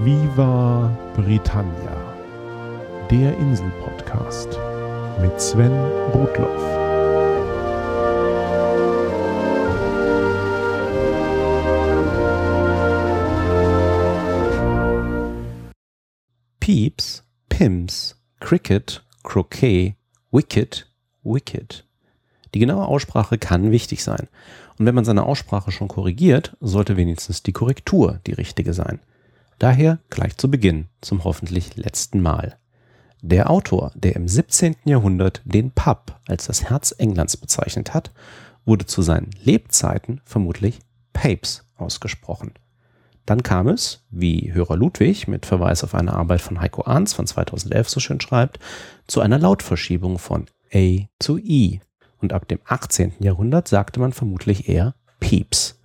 Viva Britannia, der Insel-Podcast mit Sven Rudloff. Pieps, Pims, Cricket, Croquet, Wicket, Wicket. Die genaue Aussprache kann wichtig sein. Und wenn man seine Aussprache schon korrigiert, sollte wenigstens die Korrektur die richtige sein. Daher gleich zu Beginn zum hoffentlich letzten Mal. Der Autor, der im 17. Jahrhundert den Pub als das Herz Englands bezeichnet hat, wurde zu seinen Lebzeiten vermutlich Papes ausgesprochen. Dann kam es, wie Hörer Ludwig mit Verweis auf eine Arbeit von Heiko Arns von 2011 so schön schreibt, zu einer Lautverschiebung von A zu I. Und ab dem 18. Jahrhundert sagte man vermutlich eher Pieps.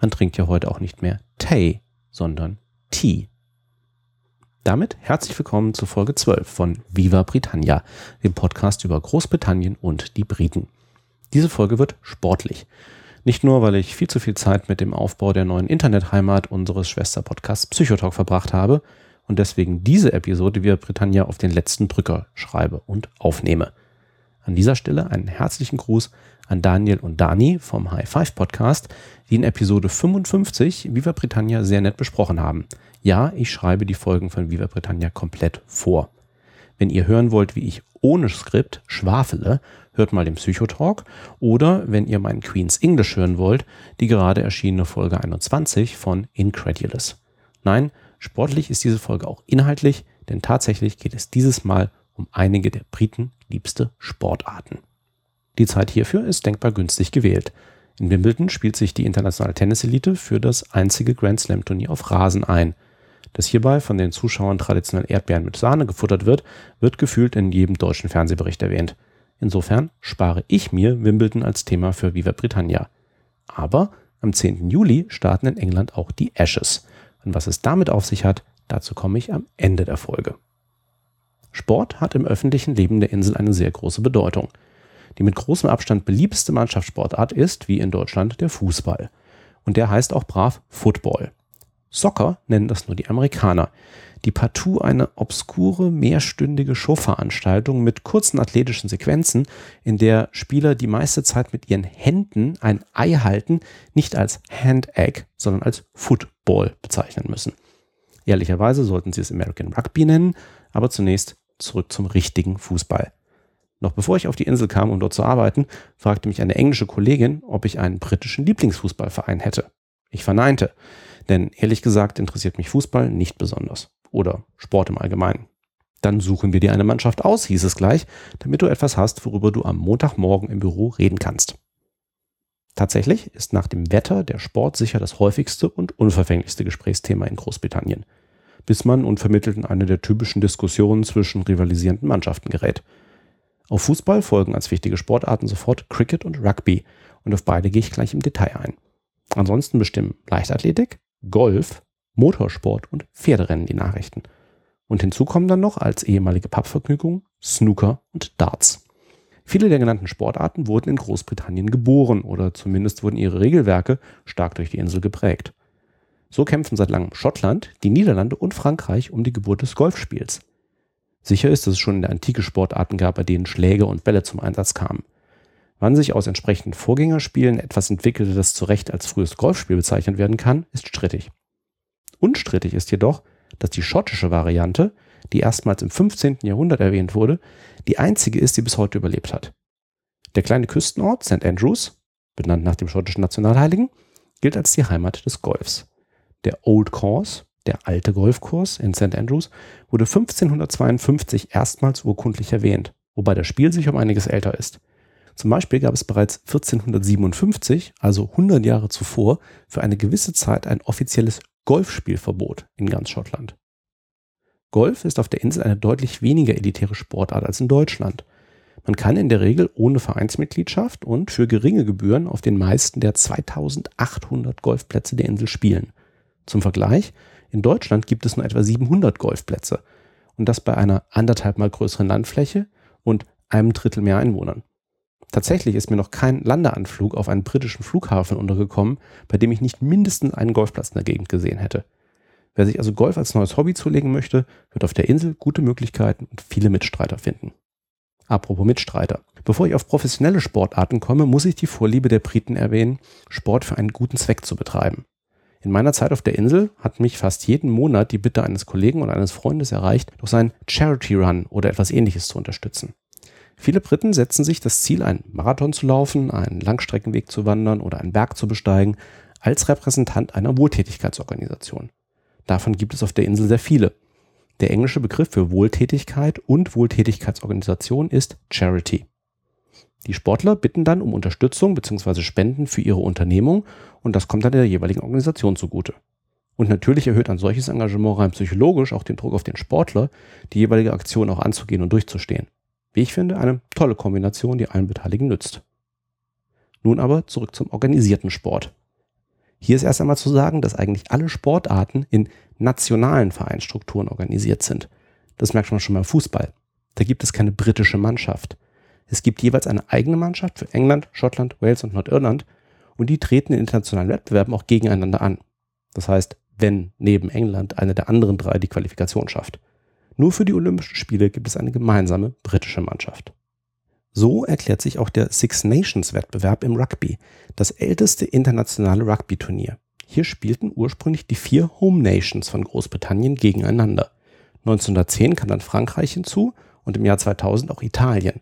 Man trinkt ja heute auch nicht mehr Tay, sondern Tea. Damit herzlich willkommen zu Folge 12 von Viva Britannia, dem Podcast über Großbritannien und die Briten. Diese Folge wird sportlich. Nicht nur, weil ich viel zu viel Zeit mit dem Aufbau der neuen Internetheimat unseres Schwesterpodcasts Psychotalk verbracht habe und deswegen diese Episode Viva Britannia auf den letzten Drücker schreibe und aufnehme. An dieser Stelle einen herzlichen Gruß an Daniel und Dani vom High Five Podcast, die in Episode 55 Viva Britannia sehr nett besprochen haben. Ja, ich schreibe die Folgen von Viva Britannia komplett vor. Wenn ihr hören wollt, wie ich ohne Skript schwafele, hört mal den Psychotalk. Oder wenn ihr meinen Queen's English hören wollt, die gerade erschienene Folge 21 von Incredulous. Nein, sportlich ist diese Folge auch inhaltlich, denn tatsächlich geht es dieses Mal um einige der Briten liebste Sportarten. Die Zeit hierfür ist denkbar günstig gewählt. In Wimbledon spielt sich die internationale Tenniselite für das einzige Grand Slam Turnier auf Rasen ein. Dass hierbei von den Zuschauern traditionell Erdbeeren mit Sahne gefuttert wird, wird gefühlt in jedem deutschen Fernsehbericht erwähnt. Insofern spare ich mir Wimbledon als Thema für Viva Britannia. Aber am 10. Juli starten in England auch die Ashes. Und was es damit auf sich hat, dazu komme ich am Ende der Folge. Sport hat im öffentlichen Leben der Insel eine sehr große Bedeutung. Die mit großem Abstand beliebteste Mannschaftssportart ist, wie in Deutschland, der Fußball. Und der heißt auch brav Football. Soccer nennen das nur die Amerikaner, die partout eine obskure mehrstündige Showveranstaltung mit kurzen athletischen Sequenzen, in der Spieler die meiste Zeit mit ihren Händen ein Ei halten, nicht als Hand-Egg, sondern als Football bezeichnen müssen. Ehrlicherweise sollten sie es American Rugby nennen, aber zunächst zurück zum richtigen Fußball. Noch bevor ich auf die Insel kam, um dort zu arbeiten, fragte mich eine englische Kollegin, ob ich einen britischen Lieblingsfußballverein hätte. Ich verneinte, denn ehrlich gesagt interessiert mich Fußball nicht besonders. Oder Sport im Allgemeinen. Dann suchen wir dir eine Mannschaft aus, hieß es gleich, damit du etwas hast, worüber du am Montagmorgen im Büro reden kannst. Tatsächlich ist nach dem Wetter der Sport sicher das häufigste und unverfänglichste Gesprächsthema in Großbritannien bis man unvermittelt in eine der typischen Diskussionen zwischen rivalisierenden Mannschaften gerät. Auf Fußball folgen als wichtige Sportarten sofort Cricket und Rugby und auf beide gehe ich gleich im Detail ein. Ansonsten bestimmen Leichtathletik, Golf, Motorsport und Pferderennen die Nachrichten. Und hinzu kommen dann noch als ehemalige Pubvergnügung Snooker und Darts. Viele der genannten Sportarten wurden in Großbritannien geboren oder zumindest wurden ihre Regelwerke stark durch die Insel geprägt. So kämpfen seit langem Schottland, die Niederlande und Frankreich um die Geburt des Golfspiels. Sicher ist, dass es schon in der Antike Sportarten gab, bei denen Schläge und Bälle zum Einsatz kamen. Wann sich aus entsprechenden Vorgängerspielen etwas entwickelte, das zu Recht als frühes Golfspiel bezeichnet werden kann, ist strittig. Unstrittig ist jedoch, dass die schottische Variante, die erstmals im 15. Jahrhundert erwähnt wurde, die einzige ist, die bis heute überlebt hat. Der kleine Küstenort St. Andrews, benannt nach dem schottischen Nationalheiligen, gilt als die Heimat des Golfs. Der Old Course, der alte Golfkurs in St. Andrews, wurde 1552 erstmals urkundlich erwähnt, wobei das Spiel sich um einiges älter ist. Zum Beispiel gab es bereits 1457, also 100 Jahre zuvor, für eine gewisse Zeit ein offizielles Golfspielverbot in ganz Schottland. Golf ist auf der Insel eine deutlich weniger elitäre Sportart als in Deutschland. Man kann in der Regel ohne Vereinsmitgliedschaft und für geringe Gebühren auf den meisten der 2800 Golfplätze der Insel spielen. Zum Vergleich, in Deutschland gibt es nur etwa 700 Golfplätze und das bei einer anderthalb mal größeren Landfläche und einem Drittel mehr Einwohnern. Tatsächlich ist mir noch kein Landeanflug auf einen britischen Flughafen untergekommen, bei dem ich nicht mindestens einen Golfplatz in der Gegend gesehen hätte. Wer sich also Golf als neues Hobby zulegen möchte, wird auf der Insel gute Möglichkeiten und viele Mitstreiter finden. Apropos Mitstreiter. Bevor ich auf professionelle Sportarten komme, muss ich die Vorliebe der Briten erwähnen, Sport für einen guten Zweck zu betreiben. In meiner Zeit auf der Insel hat mich fast jeden Monat die Bitte eines Kollegen und eines Freundes erreicht, durch seinen Charity Run oder etwas ähnliches zu unterstützen. Viele Briten setzen sich das Ziel, einen Marathon zu laufen, einen Langstreckenweg zu wandern oder einen Berg zu besteigen, als Repräsentant einer Wohltätigkeitsorganisation. Davon gibt es auf der Insel sehr viele. Der englische Begriff für Wohltätigkeit und Wohltätigkeitsorganisation ist Charity. Die Sportler bitten dann um Unterstützung bzw. Spenden für ihre Unternehmung und das kommt dann der jeweiligen Organisation zugute. Und natürlich erhöht ein solches Engagement rein psychologisch auch den Druck auf den Sportler, die jeweilige Aktion auch anzugehen und durchzustehen. Wie ich finde, eine tolle Kombination, die allen Beteiligten nützt. Nun aber zurück zum organisierten Sport. Hier ist erst einmal zu sagen, dass eigentlich alle Sportarten in nationalen Vereinsstrukturen organisiert sind. Das merkt man schon beim Fußball. Da gibt es keine britische Mannschaft. Es gibt jeweils eine eigene Mannschaft für England, Schottland, Wales und Nordirland und die treten in internationalen Wettbewerben auch gegeneinander an. Das heißt, wenn neben England eine der anderen drei die Qualifikation schafft. Nur für die Olympischen Spiele gibt es eine gemeinsame britische Mannschaft. So erklärt sich auch der Six Nations Wettbewerb im Rugby, das älteste internationale Rugby-Turnier. Hier spielten ursprünglich die vier Home Nations von Großbritannien gegeneinander. 1910 kam dann Frankreich hinzu und im Jahr 2000 auch Italien.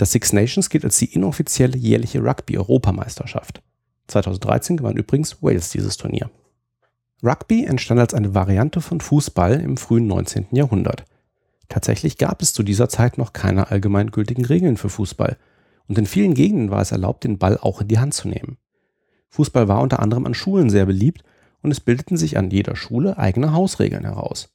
Das Six Nations gilt als die inoffizielle jährliche Rugby-Europameisterschaft. 2013 gewann übrigens Wales dieses Turnier. Rugby entstand als eine Variante von Fußball im frühen 19. Jahrhundert. Tatsächlich gab es zu dieser Zeit noch keine allgemeingültigen Regeln für Fußball und in vielen Gegenden war es erlaubt, den Ball auch in die Hand zu nehmen. Fußball war unter anderem an Schulen sehr beliebt und es bildeten sich an jeder Schule eigene Hausregeln heraus.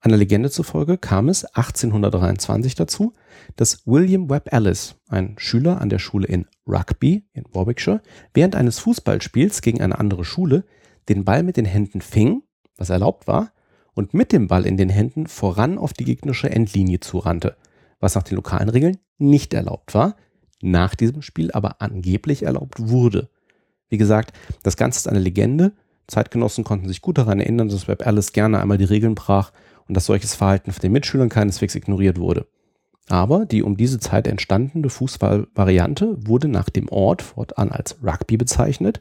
Einer Legende zufolge kam es 1823 dazu, dass William Webb Ellis, ein Schüler an der Schule in Rugby in Warwickshire, während eines Fußballspiels gegen eine andere Schule den Ball mit den Händen fing, was erlaubt war, und mit dem Ball in den Händen voran auf die gegnerische Endlinie zurannte, was nach den lokalen Regeln nicht erlaubt war, nach diesem Spiel aber angeblich erlaubt wurde. Wie gesagt, das Ganze ist eine Legende. Zeitgenossen konnten sich gut daran erinnern, dass Webb Alice gerne einmal die Regeln brach und dass solches Verhalten von den Mitschülern keineswegs ignoriert wurde. Aber die um diese Zeit entstandene Fußballvariante wurde nach dem Ort fortan als Rugby bezeichnet.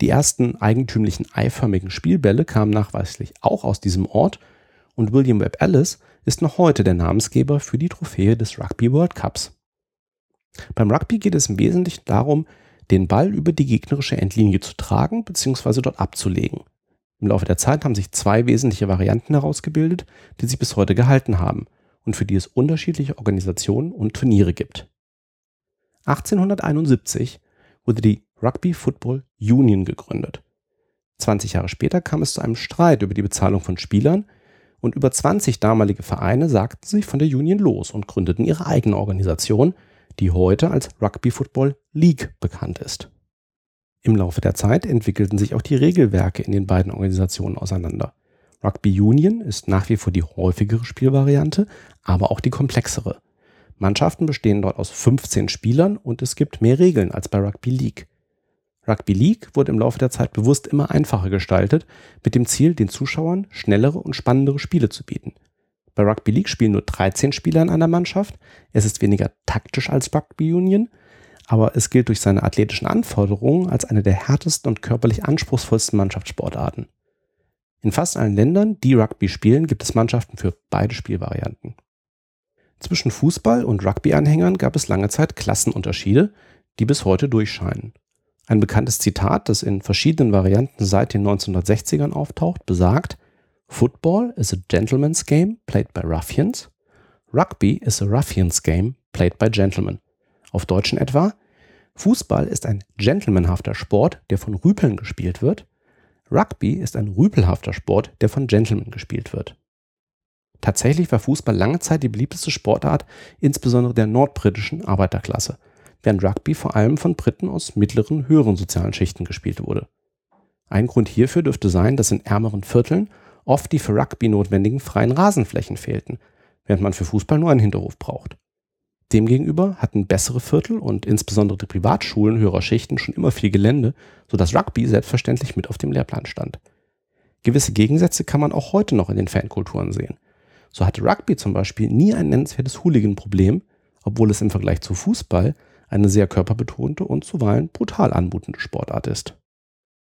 Die ersten eigentümlichen eiförmigen Spielbälle kamen nachweislich auch aus diesem Ort und William Webb Ellis ist noch heute der Namensgeber für die Trophäe des Rugby World Cups. Beim Rugby geht es im Wesentlichen darum, den Ball über die gegnerische Endlinie zu tragen bzw. dort abzulegen. Im Laufe der Zeit haben sich zwei wesentliche Varianten herausgebildet, die sich bis heute gehalten haben und für die es unterschiedliche Organisationen und Turniere gibt. 1871 wurde die Rugby Football Union gegründet. 20 Jahre später kam es zu einem Streit über die Bezahlung von Spielern und über 20 damalige Vereine sagten sich von der Union los und gründeten ihre eigene Organisation, die heute als Rugby Football League bekannt ist. Im Laufe der Zeit entwickelten sich auch die Regelwerke in den beiden Organisationen auseinander. Rugby Union ist nach wie vor die häufigere Spielvariante, aber auch die komplexere. Mannschaften bestehen dort aus 15 Spielern und es gibt mehr Regeln als bei Rugby League. Rugby League wurde im Laufe der Zeit bewusst immer einfacher gestaltet, mit dem Ziel, den Zuschauern schnellere und spannendere Spiele zu bieten. Bei Rugby League spielen nur 13 Spieler in einer Mannschaft. Es ist weniger taktisch als Rugby Union aber es gilt durch seine athletischen Anforderungen als eine der härtesten und körperlich anspruchsvollsten Mannschaftssportarten. In fast allen Ländern, die Rugby spielen, gibt es Mannschaften für beide Spielvarianten. Zwischen Fußball- und Rugby-Anhängern gab es lange Zeit Klassenunterschiede, die bis heute durchscheinen. Ein bekanntes Zitat, das in verschiedenen Varianten seit den 1960ern auftaucht, besagt, Football is a gentleman's game played by ruffians. Rugby is a ruffian's game played by gentlemen. Auf Deutschen etwa, Fußball ist ein gentlemanhafter Sport, der von Rüpeln gespielt wird. Rugby ist ein rüpelhafter Sport, der von Gentlemen gespielt wird. Tatsächlich war Fußball lange Zeit die beliebteste Sportart, insbesondere der nordbritischen Arbeiterklasse, während Rugby vor allem von Briten aus mittleren, höheren sozialen Schichten gespielt wurde. Ein Grund hierfür dürfte sein, dass in ärmeren Vierteln oft die für Rugby notwendigen freien Rasenflächen fehlten, während man für Fußball nur einen Hinterhof braucht. Demgegenüber hatten bessere Viertel und insbesondere die Privatschulen höherer Schichten schon immer viel Gelände, sodass Rugby selbstverständlich mit auf dem Lehrplan stand. Gewisse Gegensätze kann man auch heute noch in den Fankulturen sehen. So hatte Rugby zum Beispiel nie ein nennenswertes Hooligan-Problem, obwohl es im Vergleich zu Fußball eine sehr körperbetonte und zuweilen brutal anmutende Sportart ist.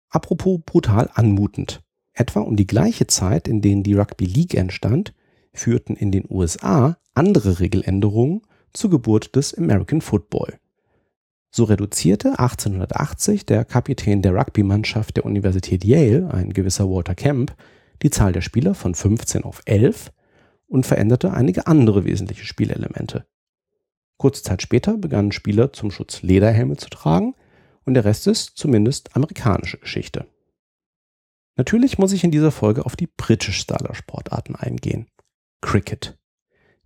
Apropos brutal anmutend. Etwa um die gleiche Zeit, in denen die Rugby League entstand, führten in den USA andere Regeländerungen zur Geburt des American Football. So reduzierte 1880 der Kapitän der Rugby-Mannschaft der Universität Yale, ein gewisser Walter Camp, die Zahl der Spieler von 15 auf 11 und veränderte einige andere wesentliche Spielelemente. Kurze Zeit später begannen Spieler zum Schutz Lederhelme zu tragen und der Rest ist zumindest amerikanische Geschichte. Natürlich muss ich in dieser Folge auf die britisch Styler Sportarten eingehen. Cricket.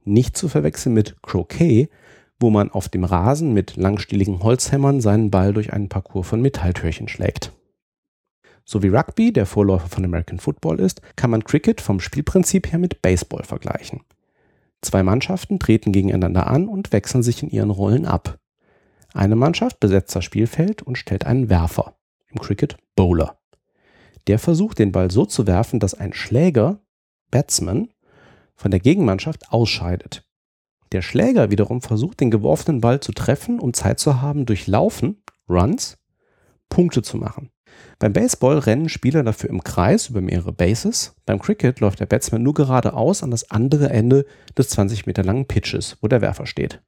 Nicht zu verwechseln mit Croquet, wo man auf dem Rasen mit langstieligen Holzhämmern seinen Ball durch einen Parcours von Metalltürchen schlägt. So wie Rugby der Vorläufer von American Football ist, kann man Cricket vom Spielprinzip her mit Baseball vergleichen. Zwei Mannschaften treten gegeneinander an und wechseln sich in ihren Rollen ab. Eine Mannschaft besetzt das Spielfeld und stellt einen Werfer, im Cricket Bowler. Der versucht den Ball so zu werfen, dass ein Schläger, Batsman, von der Gegenmannschaft ausscheidet. Der Schläger wiederum versucht, den geworfenen Ball zu treffen, um Zeit zu haben, durch Laufen, Runs, Punkte zu machen. Beim Baseball rennen Spieler dafür im Kreis über mehrere Bases. Beim Cricket läuft der Batsman nur geradeaus an das andere Ende des 20 Meter langen Pitches, wo der Werfer steht.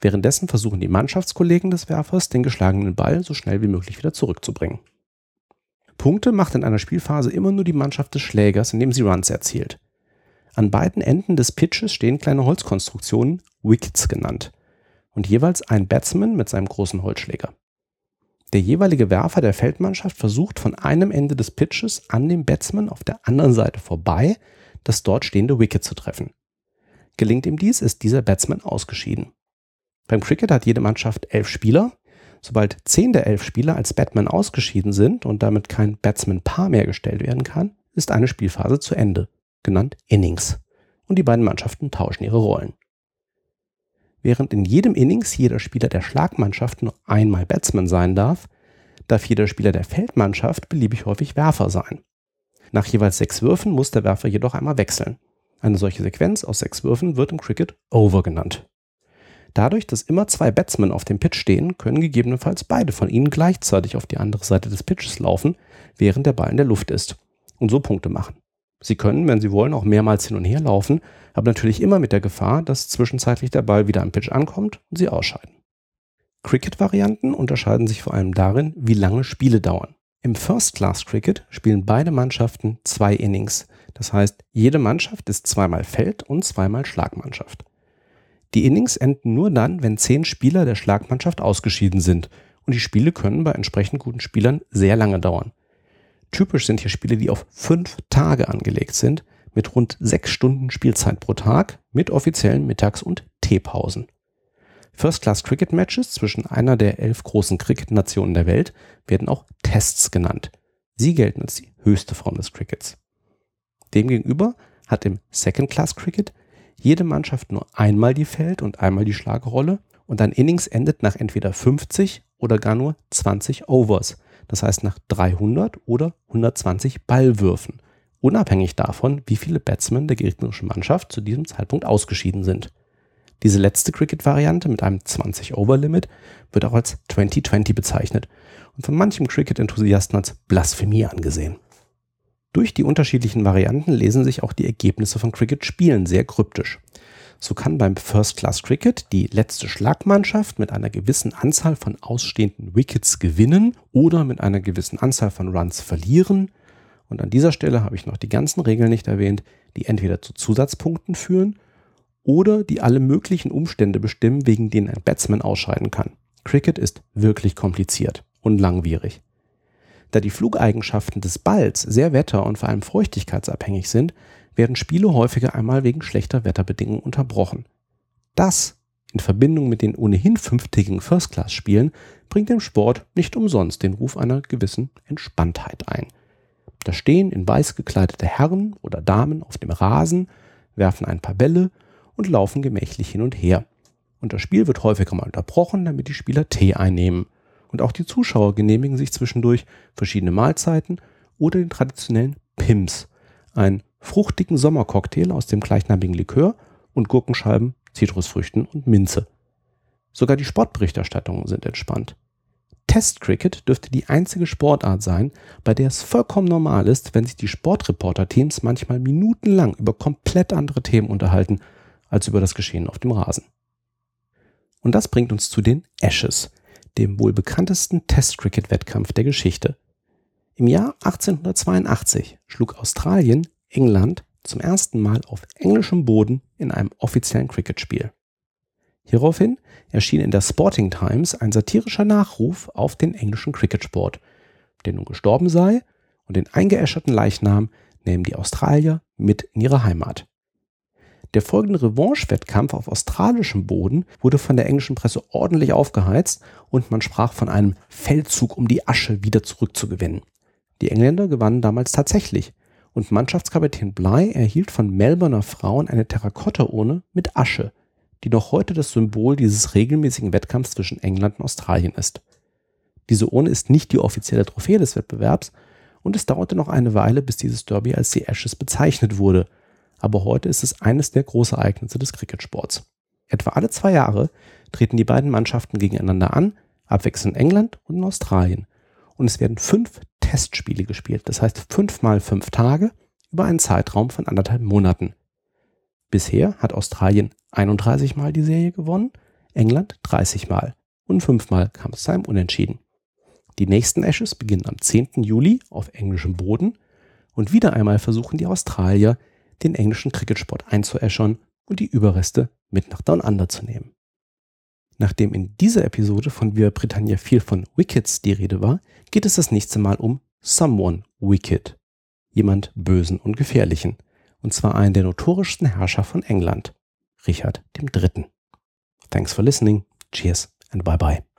Währenddessen versuchen die Mannschaftskollegen des Werfers, den geschlagenen Ball so schnell wie möglich wieder zurückzubringen. Punkte macht in einer Spielphase immer nur die Mannschaft des Schlägers, indem sie Runs erzielt. An beiden Enden des Pitches stehen kleine Holzkonstruktionen, Wickets genannt, und jeweils ein Batsman mit seinem großen Holzschläger. Der jeweilige Werfer der Feldmannschaft versucht von einem Ende des Pitches an dem Batsman auf der anderen Seite vorbei das dort stehende Wicket zu treffen. Gelingt ihm dies, ist dieser Batsman ausgeschieden. Beim Cricket hat jede Mannschaft elf Spieler. Sobald zehn der elf Spieler als Batman ausgeschieden sind und damit kein Batsman-Paar mehr gestellt werden kann, ist eine Spielphase zu Ende genannt Innings, und die beiden Mannschaften tauschen ihre Rollen. Während in jedem Innings jeder Spieler der Schlagmannschaft nur einmal Batsman sein darf, darf jeder Spieler der Feldmannschaft beliebig häufig Werfer sein. Nach jeweils sechs Würfen muss der Werfer jedoch einmal wechseln. Eine solche Sequenz aus sechs Würfen wird im Cricket Over genannt. Dadurch, dass immer zwei Batsmen auf dem Pitch stehen, können gegebenenfalls beide von ihnen gleichzeitig auf die andere Seite des Pitches laufen, während der Ball in der Luft ist und so Punkte machen. Sie können, wenn Sie wollen, auch mehrmals hin und her laufen, aber natürlich immer mit der Gefahr, dass zwischenzeitlich der Ball wieder am Pitch ankommt und Sie ausscheiden. Cricket-Varianten unterscheiden sich vor allem darin, wie lange Spiele dauern. Im First Class Cricket spielen beide Mannschaften zwei Innings. Das heißt, jede Mannschaft ist zweimal Feld- und zweimal Schlagmannschaft. Die Innings enden nur dann, wenn zehn Spieler der Schlagmannschaft ausgeschieden sind. Und die Spiele können bei entsprechend guten Spielern sehr lange dauern. Typisch sind hier Spiele, die auf fünf Tage angelegt sind, mit rund sechs Stunden Spielzeit pro Tag, mit offiziellen Mittags- und Teepausen. First-Class Cricket Matches zwischen einer der elf großen Cricket-Nationen der Welt werden auch Tests genannt. Sie gelten als die höchste Form des Crickets. Demgegenüber hat im Second-Class Cricket jede Mannschaft nur einmal die Feld- und einmal die Schlagrolle und ein Innings endet nach entweder 50 oder gar nur 20 Overs, das heißt nach 300 oder 120 Ballwürfen, unabhängig davon, wie viele Batsmen der gegnerischen Mannschaft zu diesem Zeitpunkt ausgeschieden sind. Diese letzte Cricket-Variante mit einem 20-Over-Limit wird auch als 2020 bezeichnet und von manchem Cricket-Enthusiasten als Blasphemie angesehen. Durch die unterschiedlichen Varianten lesen sich auch die Ergebnisse von Cricket-Spielen sehr kryptisch. So kann beim First Class Cricket die letzte Schlagmannschaft mit einer gewissen Anzahl von ausstehenden Wickets gewinnen oder mit einer gewissen Anzahl von Runs verlieren. Und an dieser Stelle habe ich noch die ganzen Regeln nicht erwähnt, die entweder zu Zusatzpunkten führen oder die alle möglichen Umstände bestimmen, wegen denen ein Batsman ausscheiden kann. Cricket ist wirklich kompliziert und langwierig. Da die Flugeigenschaften des Balls sehr wetter- und vor allem feuchtigkeitsabhängig sind, werden Spiele häufiger einmal wegen schlechter Wetterbedingungen unterbrochen. Das in Verbindung mit den ohnehin fünftägigen First-Class-Spielen bringt dem Sport nicht umsonst den Ruf einer gewissen Entspanntheit ein. Da stehen in weiß gekleidete Herren oder Damen auf dem Rasen, werfen ein paar Bälle und laufen gemächlich hin und her. Und das Spiel wird häufiger mal unterbrochen, damit die Spieler Tee einnehmen. Und auch die Zuschauer genehmigen sich zwischendurch verschiedene Mahlzeiten oder den traditionellen Pims, einen fruchtigen Sommercocktail aus dem gleichnamigen Likör und Gurkenscheiben, Zitrusfrüchten und Minze. Sogar die Sportberichterstattungen sind entspannt. Test Cricket dürfte die einzige Sportart sein, bei der es vollkommen normal ist, wenn sich die Sportreporter-Teams manchmal minutenlang über komplett andere Themen unterhalten als über das Geschehen auf dem Rasen. Und das bringt uns zu den Ashes, dem wohl bekanntesten Test-Cricket-Wettkampf der Geschichte. Im Jahr 1882 schlug Australien England zum ersten Mal auf englischem Boden in einem offiziellen Cricket-Spiel. Hieraufhin erschien in der Sporting Times ein satirischer Nachruf auf den englischen Cricketsport, der nun gestorben sei und den eingeäscherten Leichnam nehmen die Australier mit in ihre Heimat. Der folgende Revanche-Wettkampf auf australischem Boden wurde von der englischen Presse ordentlich aufgeheizt und man sprach von einem Feldzug, um die Asche wieder zurückzugewinnen. Die Engländer gewannen damals tatsächlich und Mannschaftskapitän Bly erhielt von Melbourner Frauen eine Terrakotta-Urne mit Asche, die noch heute das Symbol dieses regelmäßigen Wettkampfs zwischen England und Australien ist. Diese Urne ist nicht die offizielle Trophäe des Wettbewerbs und es dauerte noch eine Weile, bis dieses Derby als die Ashes bezeichnet wurde, aber heute ist es eines der Großereignisse des Cricketsports. Etwa alle zwei Jahre treten die beiden Mannschaften gegeneinander an, abwechselnd England und Australien. Und es werden fünf Testspiele gespielt, das heißt fünf mal fünf Tage über einen Zeitraum von anderthalb Monaten. Bisher hat Australien 31 Mal die Serie gewonnen, England 30 Mal und fünfmal kam es zu einem Unentschieden. Die nächsten Ashes beginnen am 10. Juli auf englischem Boden und wieder einmal versuchen die Australier, den englischen Cricketsport einzuäschern und die Überreste mit nach Down Under zu nehmen. Nachdem in dieser Episode von Wir Britannia viel von Wickets die Rede war, geht es das nächste Mal um Someone Wicked. Jemand Bösen und Gefährlichen. Und zwar einen der notorischsten Herrscher von England, Richard III. Thanks for listening. Cheers and bye bye.